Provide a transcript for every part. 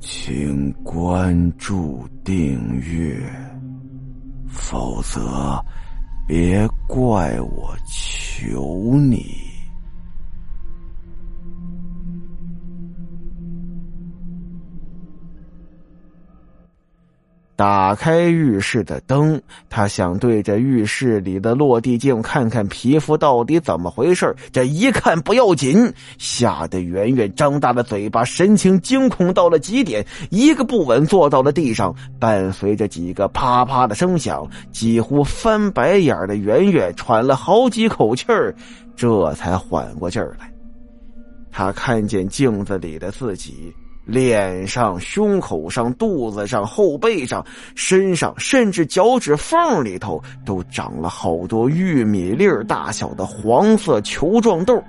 请关注订阅，否则别怪我求你。打开浴室的灯，他想对着浴室里的落地镜看看皮肤到底怎么回事这一看不要紧，吓得圆圆张大了嘴巴，神情惊恐到了极点，一个不稳坐到了地上，伴随着几个啪啪的声响，几乎翻白眼的圆圆喘了好几口气儿，这才缓过劲儿来。他看见镜子里的自己。脸上、胸口上、肚子上、后背上、身上，甚至脚趾缝里头，都长了好多玉米粒大小的黄色球状痘。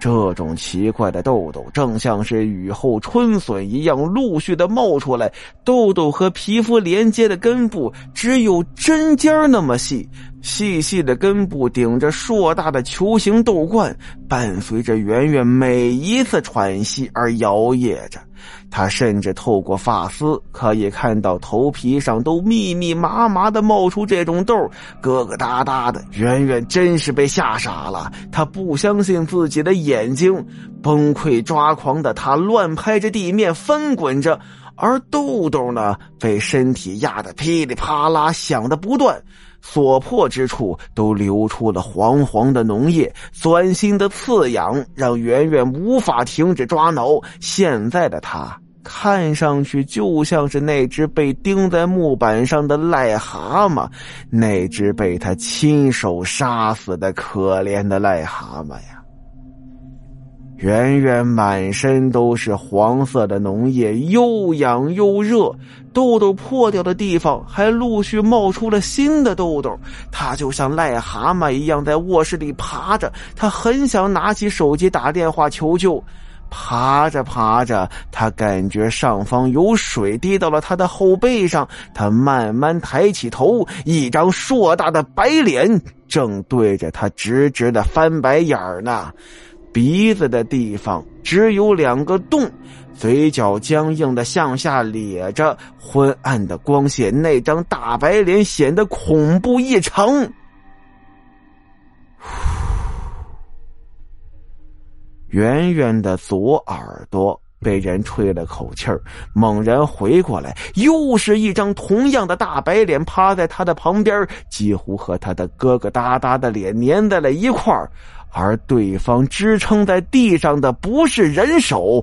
这种奇怪的痘痘，正像是雨后春笋一样，陆续的冒出来。痘痘和皮肤连接的根部只有针尖那么细，细细的根部顶着硕大的球形痘冠，伴随着圆圆每一次喘息而摇曳着。他甚至透过发丝可以看到头皮上都密密麻麻的冒出这种痘，疙疙瘩瘩的。圆圆真是被吓傻了，他不相信自己的眼睛，崩溃抓狂的他乱拍着地面翻滚着，而豆豆呢，被身体压得噼里啪啦响的不断。所破之处都流出了黄黄的脓液，钻心的刺痒让圆圆无法停止抓挠。现在的他看上去就像是那只被钉在木板上的癞蛤蟆，那只被他亲手杀死的可怜的癞蛤蟆呀！圆圆满身都是黄色的脓液，又痒又热，痘痘破掉的地方还陆续冒出了新的痘痘。他就像癞蛤蟆一样在卧室里爬着，他很想拿起手机打电话求救。爬着爬着，他感觉上方有水滴到了他的后背上，他慢慢抬起头，一张硕大的白脸正对着他直直的翻白眼儿呢。鼻子的地方只有两个洞，嘴角僵硬的向下咧着，昏暗的光线，那张大白脸显得恐怖异常。圆圆的左耳朵被人吹了口气儿，猛然回过来，又是一张同样的大白脸趴在他的旁边，几乎和他的疙疙瘩瘩的脸粘在了一块儿。而对方支撑在地上的不是人手。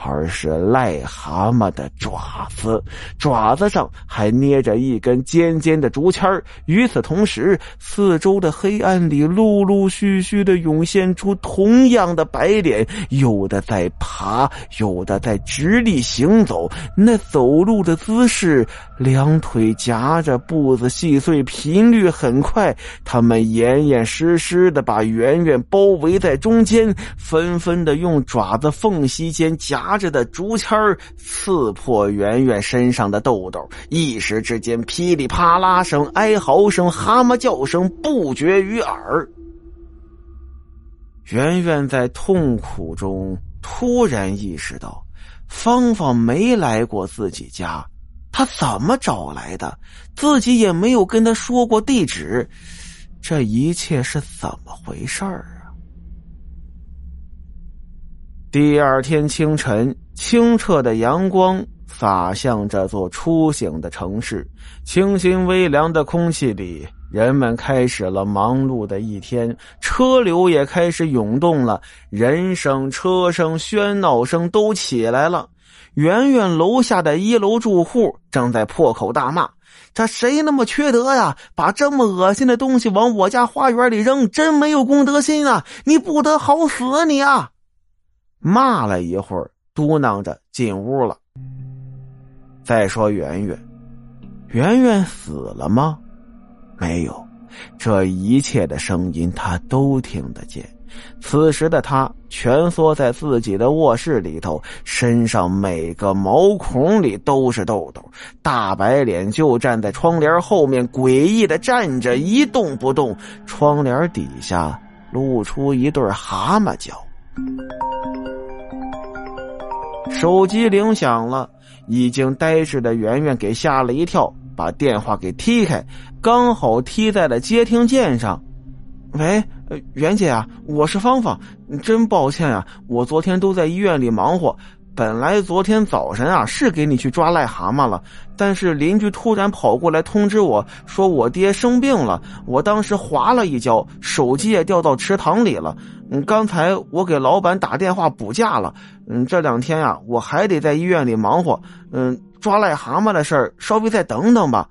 而是癞蛤蟆的爪子，爪子上还捏着一根尖尖的竹签与此同时，四周的黑暗里陆陆续续的涌现出同样的白脸，有的在爬，有的在直立行走。那走路的姿势，两腿夹着，步子细碎，频率很快。他们严严实实的把圆圆包围在中间，纷纷的用爪子缝隙间夹。拿着的竹签刺破圆圆身上的痘痘，一时之间，噼里啪啦声、哀嚎声、蛤蟆叫声不绝于耳。圆圆在痛苦中突然意识到，芳芳没来过自己家，她怎么找来的？自己也没有跟她说过地址，这一切是怎么回事儿？第二天清晨，清澈的阳光洒向这座初醒的城市，清新微凉的空气里，人们开始了忙碌的一天，车流也开始涌动了，人声、车声、喧闹声都起来了。圆圆楼下的一楼住户正在破口大骂：“这谁那么缺德呀？把这么恶心的东西往我家花园里扔，真没有公德心啊！你不得好死啊你啊！”骂了一会儿，嘟囔着进屋了。再说圆圆，圆圆死了吗？没有，这一切的声音他都听得见。此时的他蜷缩在自己的卧室里头，身上每个毛孔里都是痘痘，大白脸就站在窗帘后面，诡异的站着一动不动。窗帘底下露出一对蛤蟆脚。手机铃响了，已经呆滞的圆圆给吓了一跳，把电话给踢开，刚好踢在了接听键上。喂，袁姐啊，我是芳芳，真抱歉啊，我昨天都在医院里忙活。本来昨天早晨啊是给你去抓癞蛤蟆了，但是邻居突然跑过来通知我说我爹生病了，我当时滑了一跤，手机也掉到池塘里了。嗯，刚才我给老板打电话补假了。嗯，这两天呀我还得在医院里忙活。嗯，抓癞蛤蟆的事儿稍微再等等吧。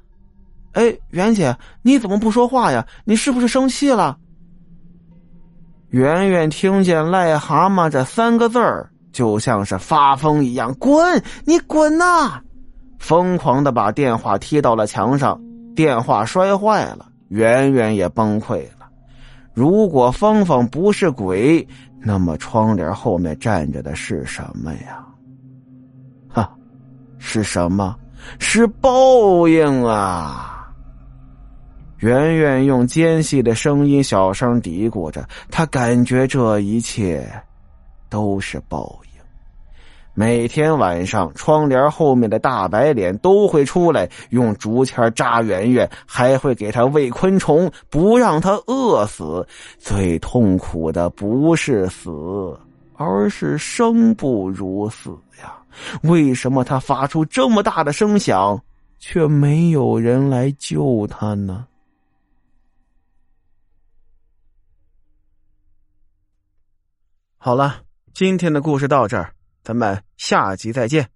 哎，袁姐，你怎么不说话呀？你是不是生气了？圆圆听见“癞蛤蟆”这三个字儿。就像是发疯一样，滚！你滚呐！疯狂的把电话踢到了墙上，电话摔坏了，圆圆也崩溃了。如果芳芳不是鬼，那么窗帘后面站着的是什么呀？哈，是什么？是报应啊！圆圆用尖细的声音小声嘀咕着，她感觉这一切都是报应。每天晚上，窗帘后面的大白脸都会出来，用竹签扎圆圆，还会给他喂昆虫，不让他饿死。最痛苦的不是死，而是生不如死呀！为什么他发出这么大的声响，却没有人来救他呢？好了，今天的故事到这儿。咱们下集再见。